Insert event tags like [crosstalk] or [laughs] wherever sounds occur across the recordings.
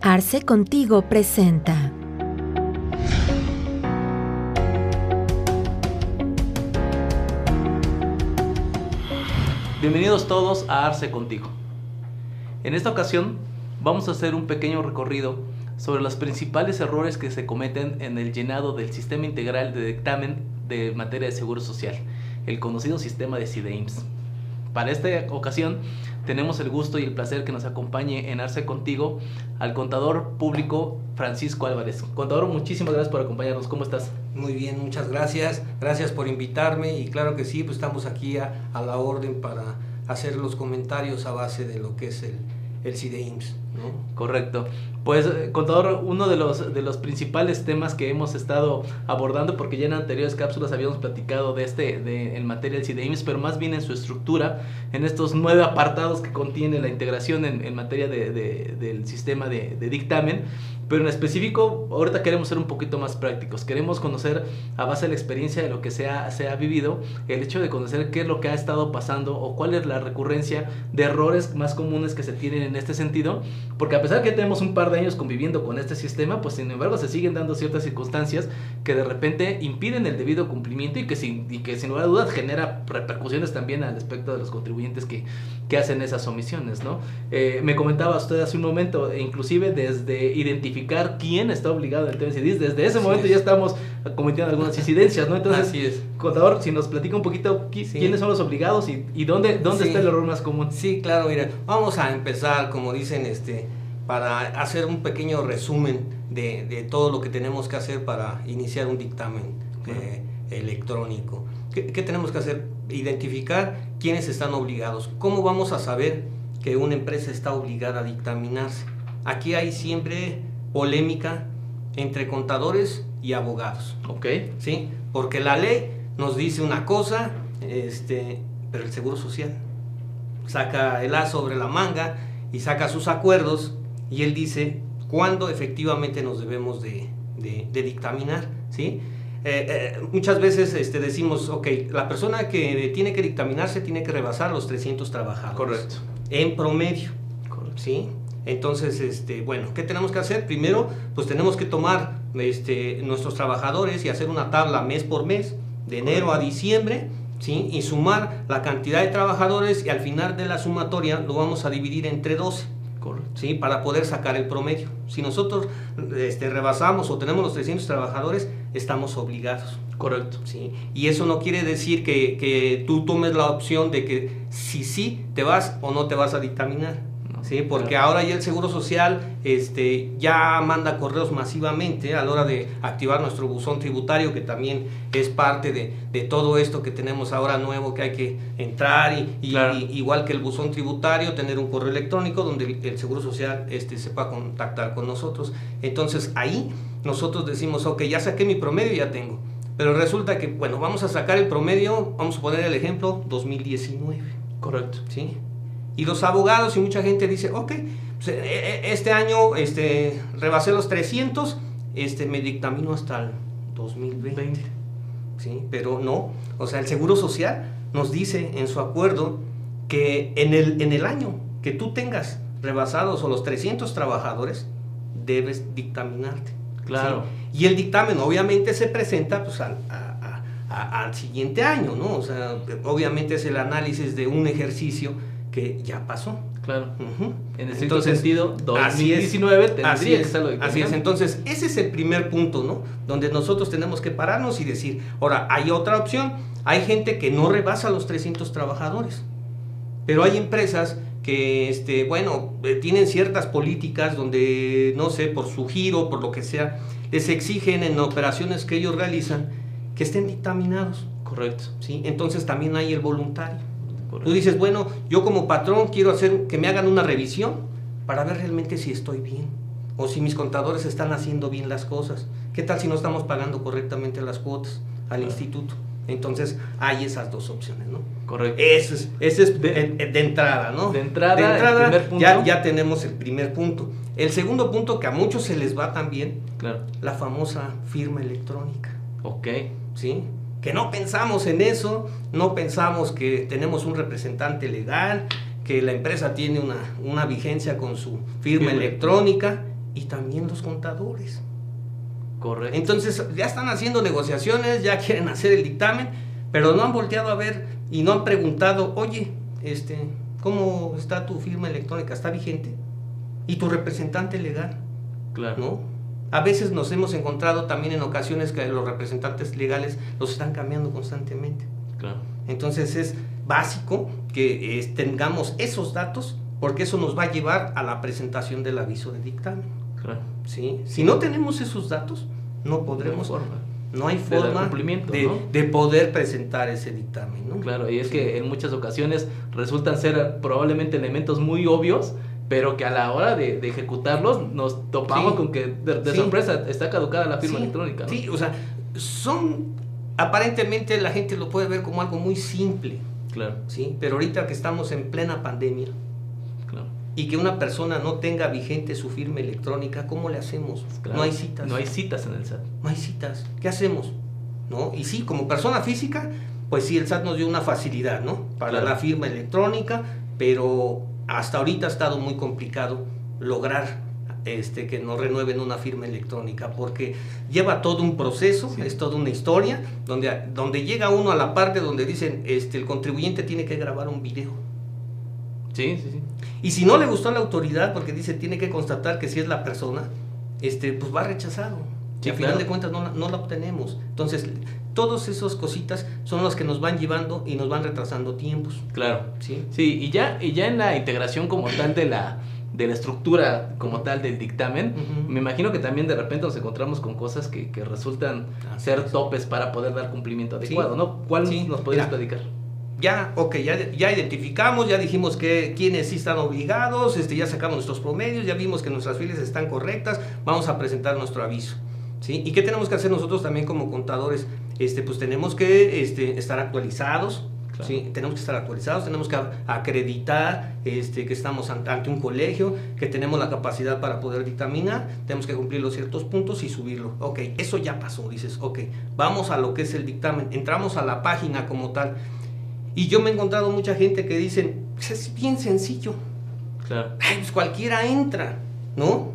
Arce Contigo presenta. Bienvenidos todos a Arce Contigo. En esta ocasión vamos a hacer un pequeño recorrido sobre los principales errores que se cometen en el llenado del sistema integral de dictamen de materia de seguro social, el conocido sistema de CIDEIMS. Para esta ocasión tenemos el gusto y el placer que nos acompañe en Arce Contigo al contador público Francisco Álvarez. Contador, muchísimas gracias por acompañarnos. ¿Cómo estás? Muy bien, muchas gracias. Gracias por invitarme y claro que sí, pues estamos aquí a, a la orden para hacer los comentarios a base de lo que es el, el CIDEIMS. Correcto. Pues, eh, contador, uno de los, de los principales temas que hemos estado abordando, porque ya en anteriores cápsulas habíamos platicado de este, de, en materia del CIDEIMS, pero más bien en su estructura, en estos nueve apartados que contiene la integración en, en materia de, de, del sistema de, de dictamen, pero en específico, ahorita queremos ser un poquito más prácticos. Queremos conocer, a base de la experiencia de lo que se ha, se ha vivido, el hecho de conocer qué es lo que ha estado pasando o cuál es la recurrencia de errores más comunes que se tienen en este sentido. Porque a pesar que tenemos un par de años conviviendo con este sistema, pues sin embargo se siguen dando ciertas circunstancias que de repente impiden el debido cumplimiento y que sin, y que sin lugar a dudas genera repercusiones también al aspecto de los contribuyentes que, que hacen esas omisiones. ¿no? Eh, me comentaba usted hace un momento, e inclusive desde identificar quién está obligado en el. Desde ese Así momento es. ya estamos cometiendo algunas incidencias, ¿no? Entonces, Así es. contador, si nos platica un poquito qui- Sí. quiénes son los obligados y, y dónde, dónde Sí. está el error más común. Sí, claro, mira, vamos a empezar, como dicen, este, para hacer un pequeño resumen de, de todo lo que tenemos que hacer para iniciar un dictamen eh, electrónico. ¿Qué, qué tenemos que hacer? Identificar quiénes están obligados. ¿Cómo vamos a saber que una empresa está obligada a dictaminarse? Aquí hay siempre polémica entre contadores y abogados. Ok. ¿sí? Porque la ley nos dice una cosa, este, pero el Seguro Social saca el as sobre la manga y saca sus acuerdos y él dice cuándo efectivamente nos debemos de, de- de dictaminar, ¿sí? Eh, eh, muchas veces este, decimos, ok, la persona que tiene que dictaminarse tiene que rebasar los 300 trabajadores. Correcto. En promedio. Correcto. ¿sí? Entonces, este, bueno, ¿qué tenemos que hacer? Primero, pues tenemos que tomar este, nuestros trabajadores y hacer una tabla mes por mes, de enero a diciembre, ¿sí? Y sumar la cantidad de trabajadores y al final de la sumatoria lo vamos a dividir entre 12, Correcto. ¿Sí? Para poder sacar el promedio. Si nosotros este, rebasamos o tenemos los 300 trabajadores, estamos obligados. Correcto. ¿sí? Y eso no quiere decir que, que tú tomes la opción de que si sí te vas o no te vas a dictaminar. ¿Sí? Porque claro. ahora ya el Seguro Social este, ya manda correos masivamente a la hora de activar nuestro buzón tributario, que también es parte de, de todo esto que tenemos ahora nuevo, que hay que entrar y, y- Claro. y igual que el buzón tributario, tener un correo electrónico donde el, el Seguro Social este, se pueda contactar con nosotros. Entonces ahí nosotros decimos, ok, ya saqué mi promedio, ya tengo. Pero resulta que, bueno, vamos a sacar el promedio, vamos a poner el ejemplo, 2019. Correcto. ¿sí? Y los abogados y mucha gente dice, ok, pues, eh, eh, este año este, rebasé los 300, este, me dictamino hasta el 2020. 20. ¿sí? Pero no, o sea, el Seguro Social nos dice en su acuerdo que en el, en el año que tú tengas rebasados o los 300 trabajadores, debes dictaminarte. Claro. ¿sí? Y el dictamen obviamente se presenta pues, al, a- a- a- al siguiente año, ¿no? O sea, obviamente es el análisis de un ejercicio que ya pasó. Claro. En estricto Entonces, sentido, así es. 2019 tendría Así que es, estarlo así es, entonces ese es el primer punto, ¿no? Donde nosotros tenemos que pararnos y decir, ahora, hay otra opción, hay gente que no rebasa los 300 trabajadores, pero hay empresas que, este, bueno, eh, tienen ciertas políticas donde, no sé, por su giro, por lo que sea, les exigen en operaciones que ellos realizan que estén dictaminados, Correcto. ¿sí? Entonces también hay el voluntario. Tú Correcto. dices, bueno, yo como patrón quiero hacer que me hagan una revisión para ver realmente si estoy bien o si mis contadores están haciendo bien las cosas. ¿Qué tal si no estamos pagando correctamente las cuotas al instituto? Entonces hay esas dos opciones, ¿no? Correcto. Ese es, ese es De- de, de entrada, ¿no? de entrada, el primer punto. Ya, ya tenemos el primer punto. El segundo punto que a muchos se les va también, Claro. la famosa firma electrónica. Ok. ¿sí? Que no pensamos en eso, no pensamos que tenemos un representante legal, que la empresa tiene una, una vigencia con su firma electrónica y también los contadores. Correcto. Entonces ya están haciendo negociaciones, ya quieren hacer el dictamen, pero no han volteado a ver y no han preguntado, oye, este, ¿cómo está tu firma electrónica? ¿Está vigente? ¿Y tu representante legal? Claro. ¿No? A veces nos hemos encontrado también en ocasiones que los representantes legales los están cambiando constantemente. Claro. Entonces es básico que eh, tengamos esos datos porque eso nos va a llevar a la presentación del aviso de dictamen. Claro. ¿sí? Si no tenemos esos datos, no podremos... No hay forma. No hay De forma cumplimiento, de, ¿no? de poder presentar ese dictamen. ¿no? Claro, y es que en muchas ocasiones resultan ser probablemente elementos muy obvios, pero que a la hora de, de ejecutarlos nos topamos Sí. con que de, de Sí. sorpresa está caducada la firma Sí, electrónica. ¿no? Sí, o sea, son... Aparentemente la gente lo puede ver como algo muy simple, Claro, ¿sí? Pero ahorita que estamos en plena pandemia, claro. y que una persona no tenga vigente su firma electrónica, ¿cómo le hacemos? claro. No hay citas. No hay citas en el SAT. No hay citas. ¿Qué hacemos? ¿No? Y sí, como persona física, pues sí, el SAT nos dio una facilidad, ¿no? Para Claro. la firma electrónica, pero hasta ahorita ha estado muy complicado lograr este, que nos renueven una firma electrónica, porque lleva todo un proceso, Sí. es toda una historia, donde, donde llega uno a la parte donde dicen, este, el contribuyente tiene que grabar un video. Sí, sí, sí. Y si no le gustó a la autoridad, porque dice tiene que constatar que si es la persona, este, pues va rechazado. Sí, y al final de cuentas no, no la obtenemos. Entonces, todas esas cositas son las que nos van llevando y nos van retrasando tiempos. Claro. ¿sí? Sí, y ya, y ya en la integración como tal de la, de la estructura como tal del dictamen, me imagino que también de repente nos encontramos con cosas que, que resultan Así ser es. topes para poder dar cumplimiento Sí. adecuado, ¿no? ¿Cuál Sí, nos podrías mira. platicar? Ya, ok, ya, ya identificamos, ya dijimos que quienes sí están obligados, este, ya sacamos nuestros promedios, ya vimos que nuestras filas están correctas, vamos a presentar nuestro aviso. ¿sí? ¿Y qué tenemos que hacer nosotros también como contadores? Este, pues tenemos que este, estar actualizados, Claro. ¿sí? tenemos que estar actualizados, tenemos que acreditar este, que estamos ante, un colegio, que tenemos la capacidad para poder dictaminar, tenemos que cumplir los ciertos puntos y subirlo. Ok, eso ya pasó, dices, ok, vamos a lo que es el dictamen, entramos a la página como tal. Y yo me he encontrado mucha gente que dicen, "Pues es bien sencillo, Claro. Ay, pues cualquiera entra, ¿no?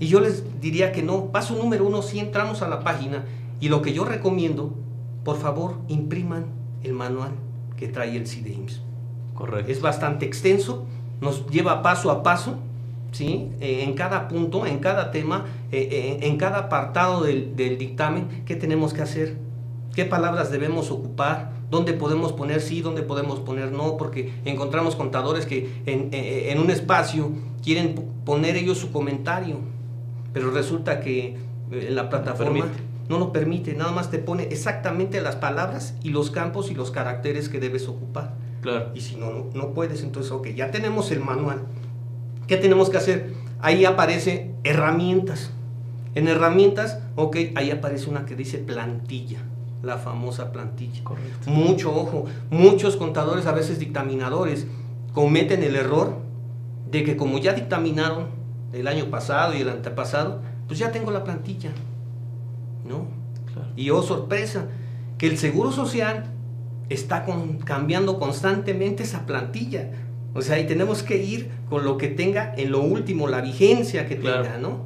Y yo les diría que no. Paso número uno, si entramos a la página y lo que yo recomiendo, por favor, impriman el manual que trae el CIDEIMS. Correcto. Es bastante extenso, nos lleva paso a paso, ¿sí? Eh, en cada punto, en cada tema, eh, eh, en cada apartado del, del dictamen, ¿qué tenemos que hacer? ¿Qué palabras debemos ocupar? ¿Dónde podemos poner sí? ¿Dónde podemos poner no? Porque encontramos contadores que en, en un espacio quieren poner ellos su comentario, pero resulta que la plataforma. No lo permite, nada más te pone exactamente las palabras y los campos y los caracteres que debes ocupar. Claro. Y si no, no, no puedes, entonces, ok, ya tenemos el manual. ¿Qué tenemos que hacer? Ahí aparece herramientas. En herramientas, ok, ahí aparece una que dice plantilla, la famosa plantilla. Correcto. Mucho ojo, muchos contadores, a veces dictaminadores, cometen el error de que como ya dictaminaron el año pasado y el antepasado, pues ya tengo la plantilla. ¿No? Claro. Y oh sorpresa, que el Seguro Social está con- cambiando constantemente esa plantilla. O sea, y tenemos que ir con lo que tenga en lo último, la vigencia que Claro. tenga, ¿no?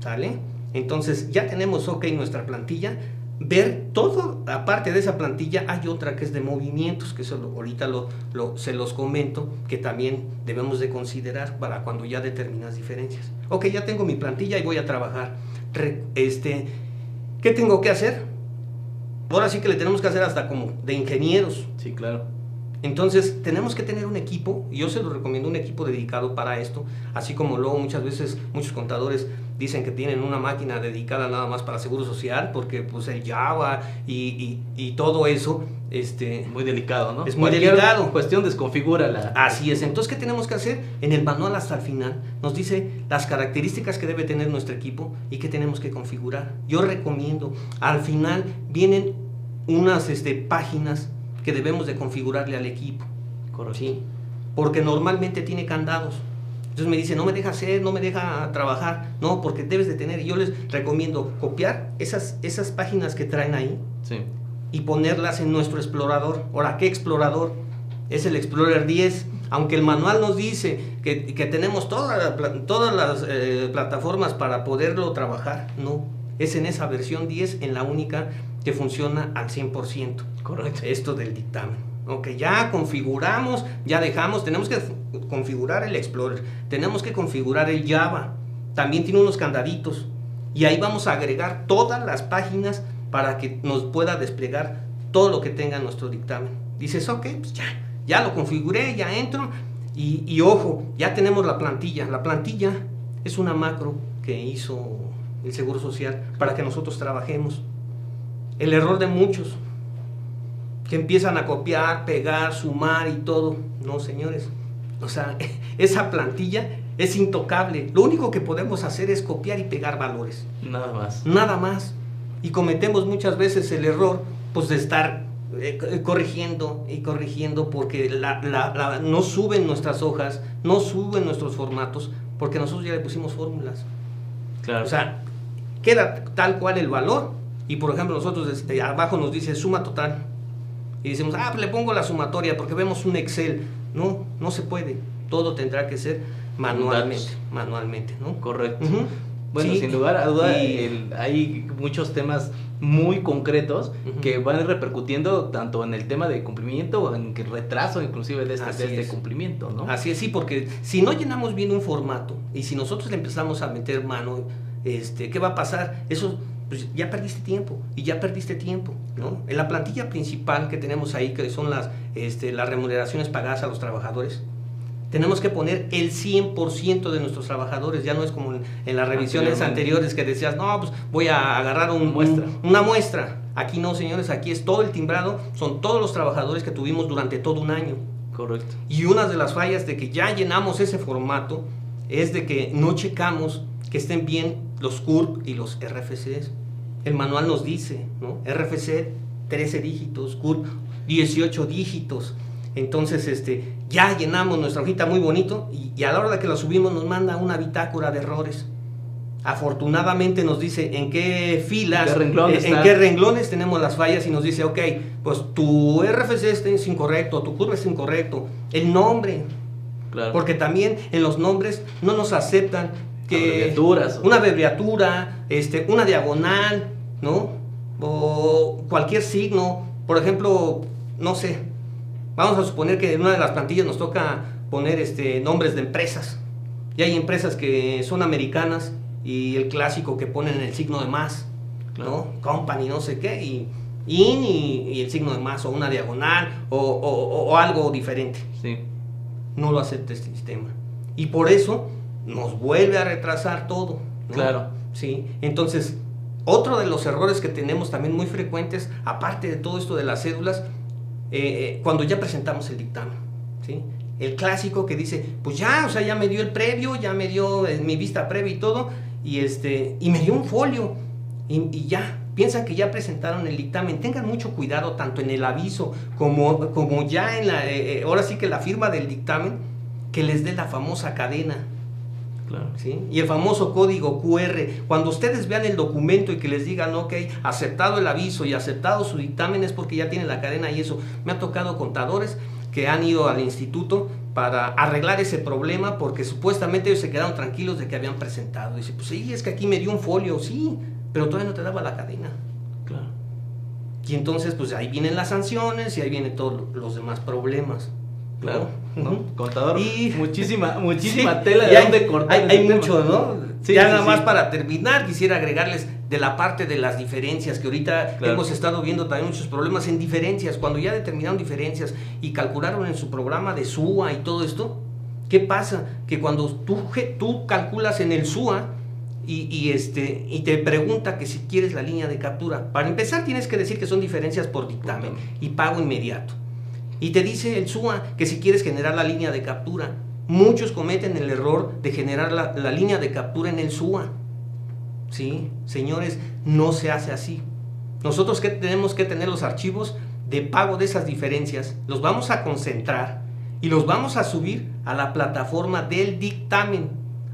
¿Sale? Entonces, ya tenemos, ok, nuestra plantilla. Ver todo, aparte de esa plantilla, hay otra que es de movimientos, que eso ahorita lo, lo- se los comento, que también debemos de considerar para cuando ya determinas diferencias. Ok, ya tengo mi plantilla y voy a trabajar. Re- este, ¿Qué tengo que hacer? Ahora sí que le tenemos que hacer hasta como de ingenieros. Sí, claro. Entonces, tenemos que tener un equipo, y yo se lo recomiendo, un equipo dedicado para esto, así como luego muchas veces muchos contadores dicen que tienen una máquina dedicada nada más para seguro social, porque pues el Java y, y- y todo eso, este, Muy delicado, ¿no? Es muy Cualquier delicado. cuestión desconfigura la... Así es. Entonces, ¿qué tenemos que hacer? En el manual hasta el final nos dice las características que debe tener nuestro equipo y qué tenemos que configurar. Yo recomiendo, al final vienen unas este, páginas que debemos de configurarle al equipo. Correcto. ¿sí? Porque normalmente tiene candados. Entonces me dice, no me deja hacer, no me deja trabajar. No, porque debes de tener. Y yo les recomiendo copiar esas, esas páginas que traen ahí Sí. y ponerlas en nuestro explorador. Ahora, ¿qué explorador? Es el Explorer 10. Aunque el manual nos dice que, tenemos todas las eh, plataformas para poderlo trabajar, no. Es en esa versión 10, en la única que funciona al 100%. Correcto. Esto del dictamen. Ok, ya configuramos, ya dejamos, tenemos que configurar el Explorer, tenemos que configurar el Java, también tiene unos candaditos y ahí vamos a agregar todas las páginas para que nos pueda desplegar todo lo que tenga nuestro dictamen. Dices, ok, pues ya, ya lo configuré, ya entro y, y ojo, ya tenemos la plantilla. La plantilla es una macro que hizo el Seguro Social para que nosotros trabajemos. El error de muchos, que empiezan a copiar, pegar, sumar y todo. No, señores. O sea, [laughs] esa plantilla es intocable. Lo único que podemos hacer es copiar y pegar valores. Nada más. Nada más. Y cometemos muchas veces el error pues de estar eh, eh, corrigiendo y corrigiendo porque no suben nuestras hojas, no suben nuestros formatos, porque nosotros ya le pusimos fórmulas. Claro. O sea, queda tal cual el valor. Y por ejemplo, nosotros desde abajo nos dice suma total. Y decimos, ah, pues le pongo la sumatoria porque vemos un Excel. No, no se puede. Todo tendrá que ser manualmente, manualmente, ¿no? Correcto. Bueno, sin lugar a duda, hay muchos temas muy concretos que van repercutiendo tanto en el tema de cumplimiento o en el retraso inclusive de este, de este cumplimiento, ¿no? Así es, sí, porque si no llenamos bien un formato y si nosotros le empezamos a meter mano, este, ¿qué va a pasar? Eso pues ya perdiste tiempo y ya perdiste tiempo, ¿no? En la plantilla principal que tenemos ahí, que son las, este, las remuneraciones pagadas a los trabajadores, tenemos que poner el 100% de nuestros trabajadores. Ya no es como en, las revisiones anteriores que decías, no, pues voy a agarrar un, muestra. una muestra. Aquí no, señores, aquí es todo el timbrado, son todos los trabajadores que tuvimos durante todo un año. Correcto. Y una de las fallas de que ya llenamos ese formato es de que no checamos que estén bien los CURP y los RFCs. El manual nos dice, ¿no? RFC 13 dígitos, CURP 18 dígitos. Entonces, este, ya llenamos nuestra hojita muy bonito y, a la hora de que la subimos nos manda una bitácora de errores. Afortunadamente nos dice en qué filas, eh, en qué renglones tenemos las fallas y nos dice, ok, pues tu RFC es incorrecto, tu curva es incorrecto, el nombre. Porque también en los nombres no nos aceptan que una abreviatura, este, una diagonal, ¿no? O cualquier signo, por ejemplo, no sé, Vamos a suponer que en una de las plantillas nos toca poner este, nombres de empresas. Y hay empresas que son americanas y el clásico que ponen el signo de más, ¿no? Company, no sé qué, y in y, el signo de más, o una diagonal, o, algo diferente. Sí. No lo acepta este sistema. Y por eso nos vuelve a retrasar todo. Claro. Sí. Entonces, otro de los errores que tenemos también muy frecuentes, aparte de todo esto de las cédulas, eh, eh, cuando ya presentamos el dictamen. ¿sí? El clásico que dice, pues ya, o sea, ya me dio el previo, ya me dio eh, mi vista previa y todo, y, este, y me dio un folio, y, ya, piensan que ya presentaron el dictamen. Tengan mucho cuidado tanto en el aviso como, como ya en la, ahora sí que la firma del dictamen, que les dé la famosa cadena. Y el famoso código QR, cuando ustedes vean el documento y que les digan, ok, aceptado el aviso y aceptado su dictamen es porque ya tienen la cadena y eso. Me ha tocado contadores que han ido al instituto para arreglar ese problema porque supuestamente ellos se quedaron tranquilos de que habían presentado. Dice, pues sí, es que aquí me dio un folio, sí, pero todavía no te daba la cadena. Claro. Y entonces, pues ahí vienen las sanciones y ahí vienen todos los demás problemas. Claro, ¿no? Contador, y, [laughs] muchísima, [laughs] muchísima tela de dónde cortar. Hay, mucho, ¿no? ya nada más para terminar, quisiera agregarles de la parte de las diferencias, que ahorita hemos estado viendo también muchos problemas en diferencias. Cuando ya determinaron diferencias y calcularon en su programa de SUA y todo esto, ¿qué pasa? Que cuando tú, tú calculas en el SUA, y, y, este, y te pregunta que si quieres la línea de captura. Para empezar tienes que decir que son diferencias por dictamen y pago inmediato. Y te dice el SUA que si quieres generar la línea de captura, muchos cometen el error de generar la, línea de captura en el SUA. ¿Sí? Señores, no se hace así. Nosotros que tenemos que tener los archivos de pago de esas diferencias, los vamos a concentrar y los vamos a subir a la plataforma del dictamen.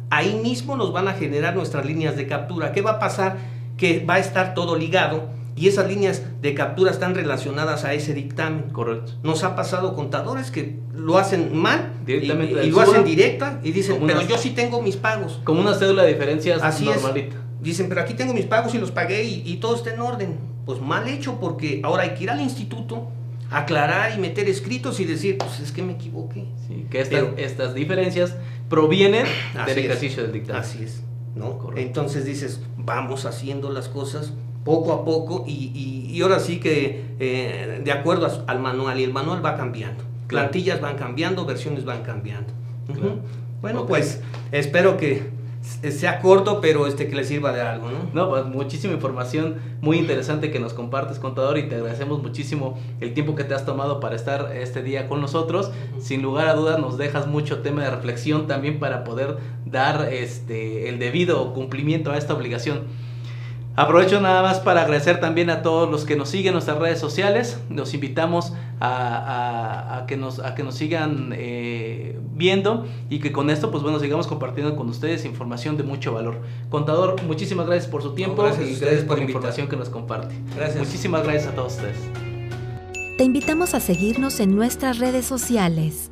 Ahí mismo nos van a generar nuestras líneas de captura. ¿Qué va a pasar? Que va a estar todo ligado y esas líneas de captura están relacionadas a ese dictamen. Correcto. Nos ha pasado contadores que lo hacen mal Directamente y, lo hacen directa y dicen, pero yo sí tengo mis pagos. Como una cédula de diferencias Así normalita. es. Dicen, pero aquí tengo mis pagos y los pagué y, y todo está en orden. Pues mal hecho porque ahora hay que ir al instituto, aclarar y meter escritos y decir, pues es que me equivoqué. Sí, que estas, Pero- estas diferencias provienen del es. ejercicio del dictamen. Así es, ¿no? Correcto. Entonces dices, vamos haciendo las cosas poco a poco y, y- y ahora sí que eh, de acuerdo a al manual y el manual va cambiando. Plantillas van cambiando, versiones van cambiando. Claro. Bueno, pues espero que sea corto, pero este que le sirva de algo, ¿no? No, pues muchísima información muy interesante que nos compartes, contador, y te agradecemos muchísimo el tiempo que te has tomado para estar este día con nosotros. Sin lugar a dudas nos dejas mucho tema de reflexión también para poder dar este el debido cumplimiento a esta obligación. Aprovecho nada más para agradecer también a todos los que nos siguen en nuestras redes sociales. Los invitamos a, a- a que, nos, a que nos sigan eh, viendo y que con esto, pues bueno, sigamos compartiendo con ustedes información de mucho valor. Contador, muchísimas gracias por su tiempo gracias y ustedes gracias por por la invitar. información que nos comparte. Gracias. Muchísimas gracias a todos ustedes. Te invitamos a seguirnos en nuestras redes sociales.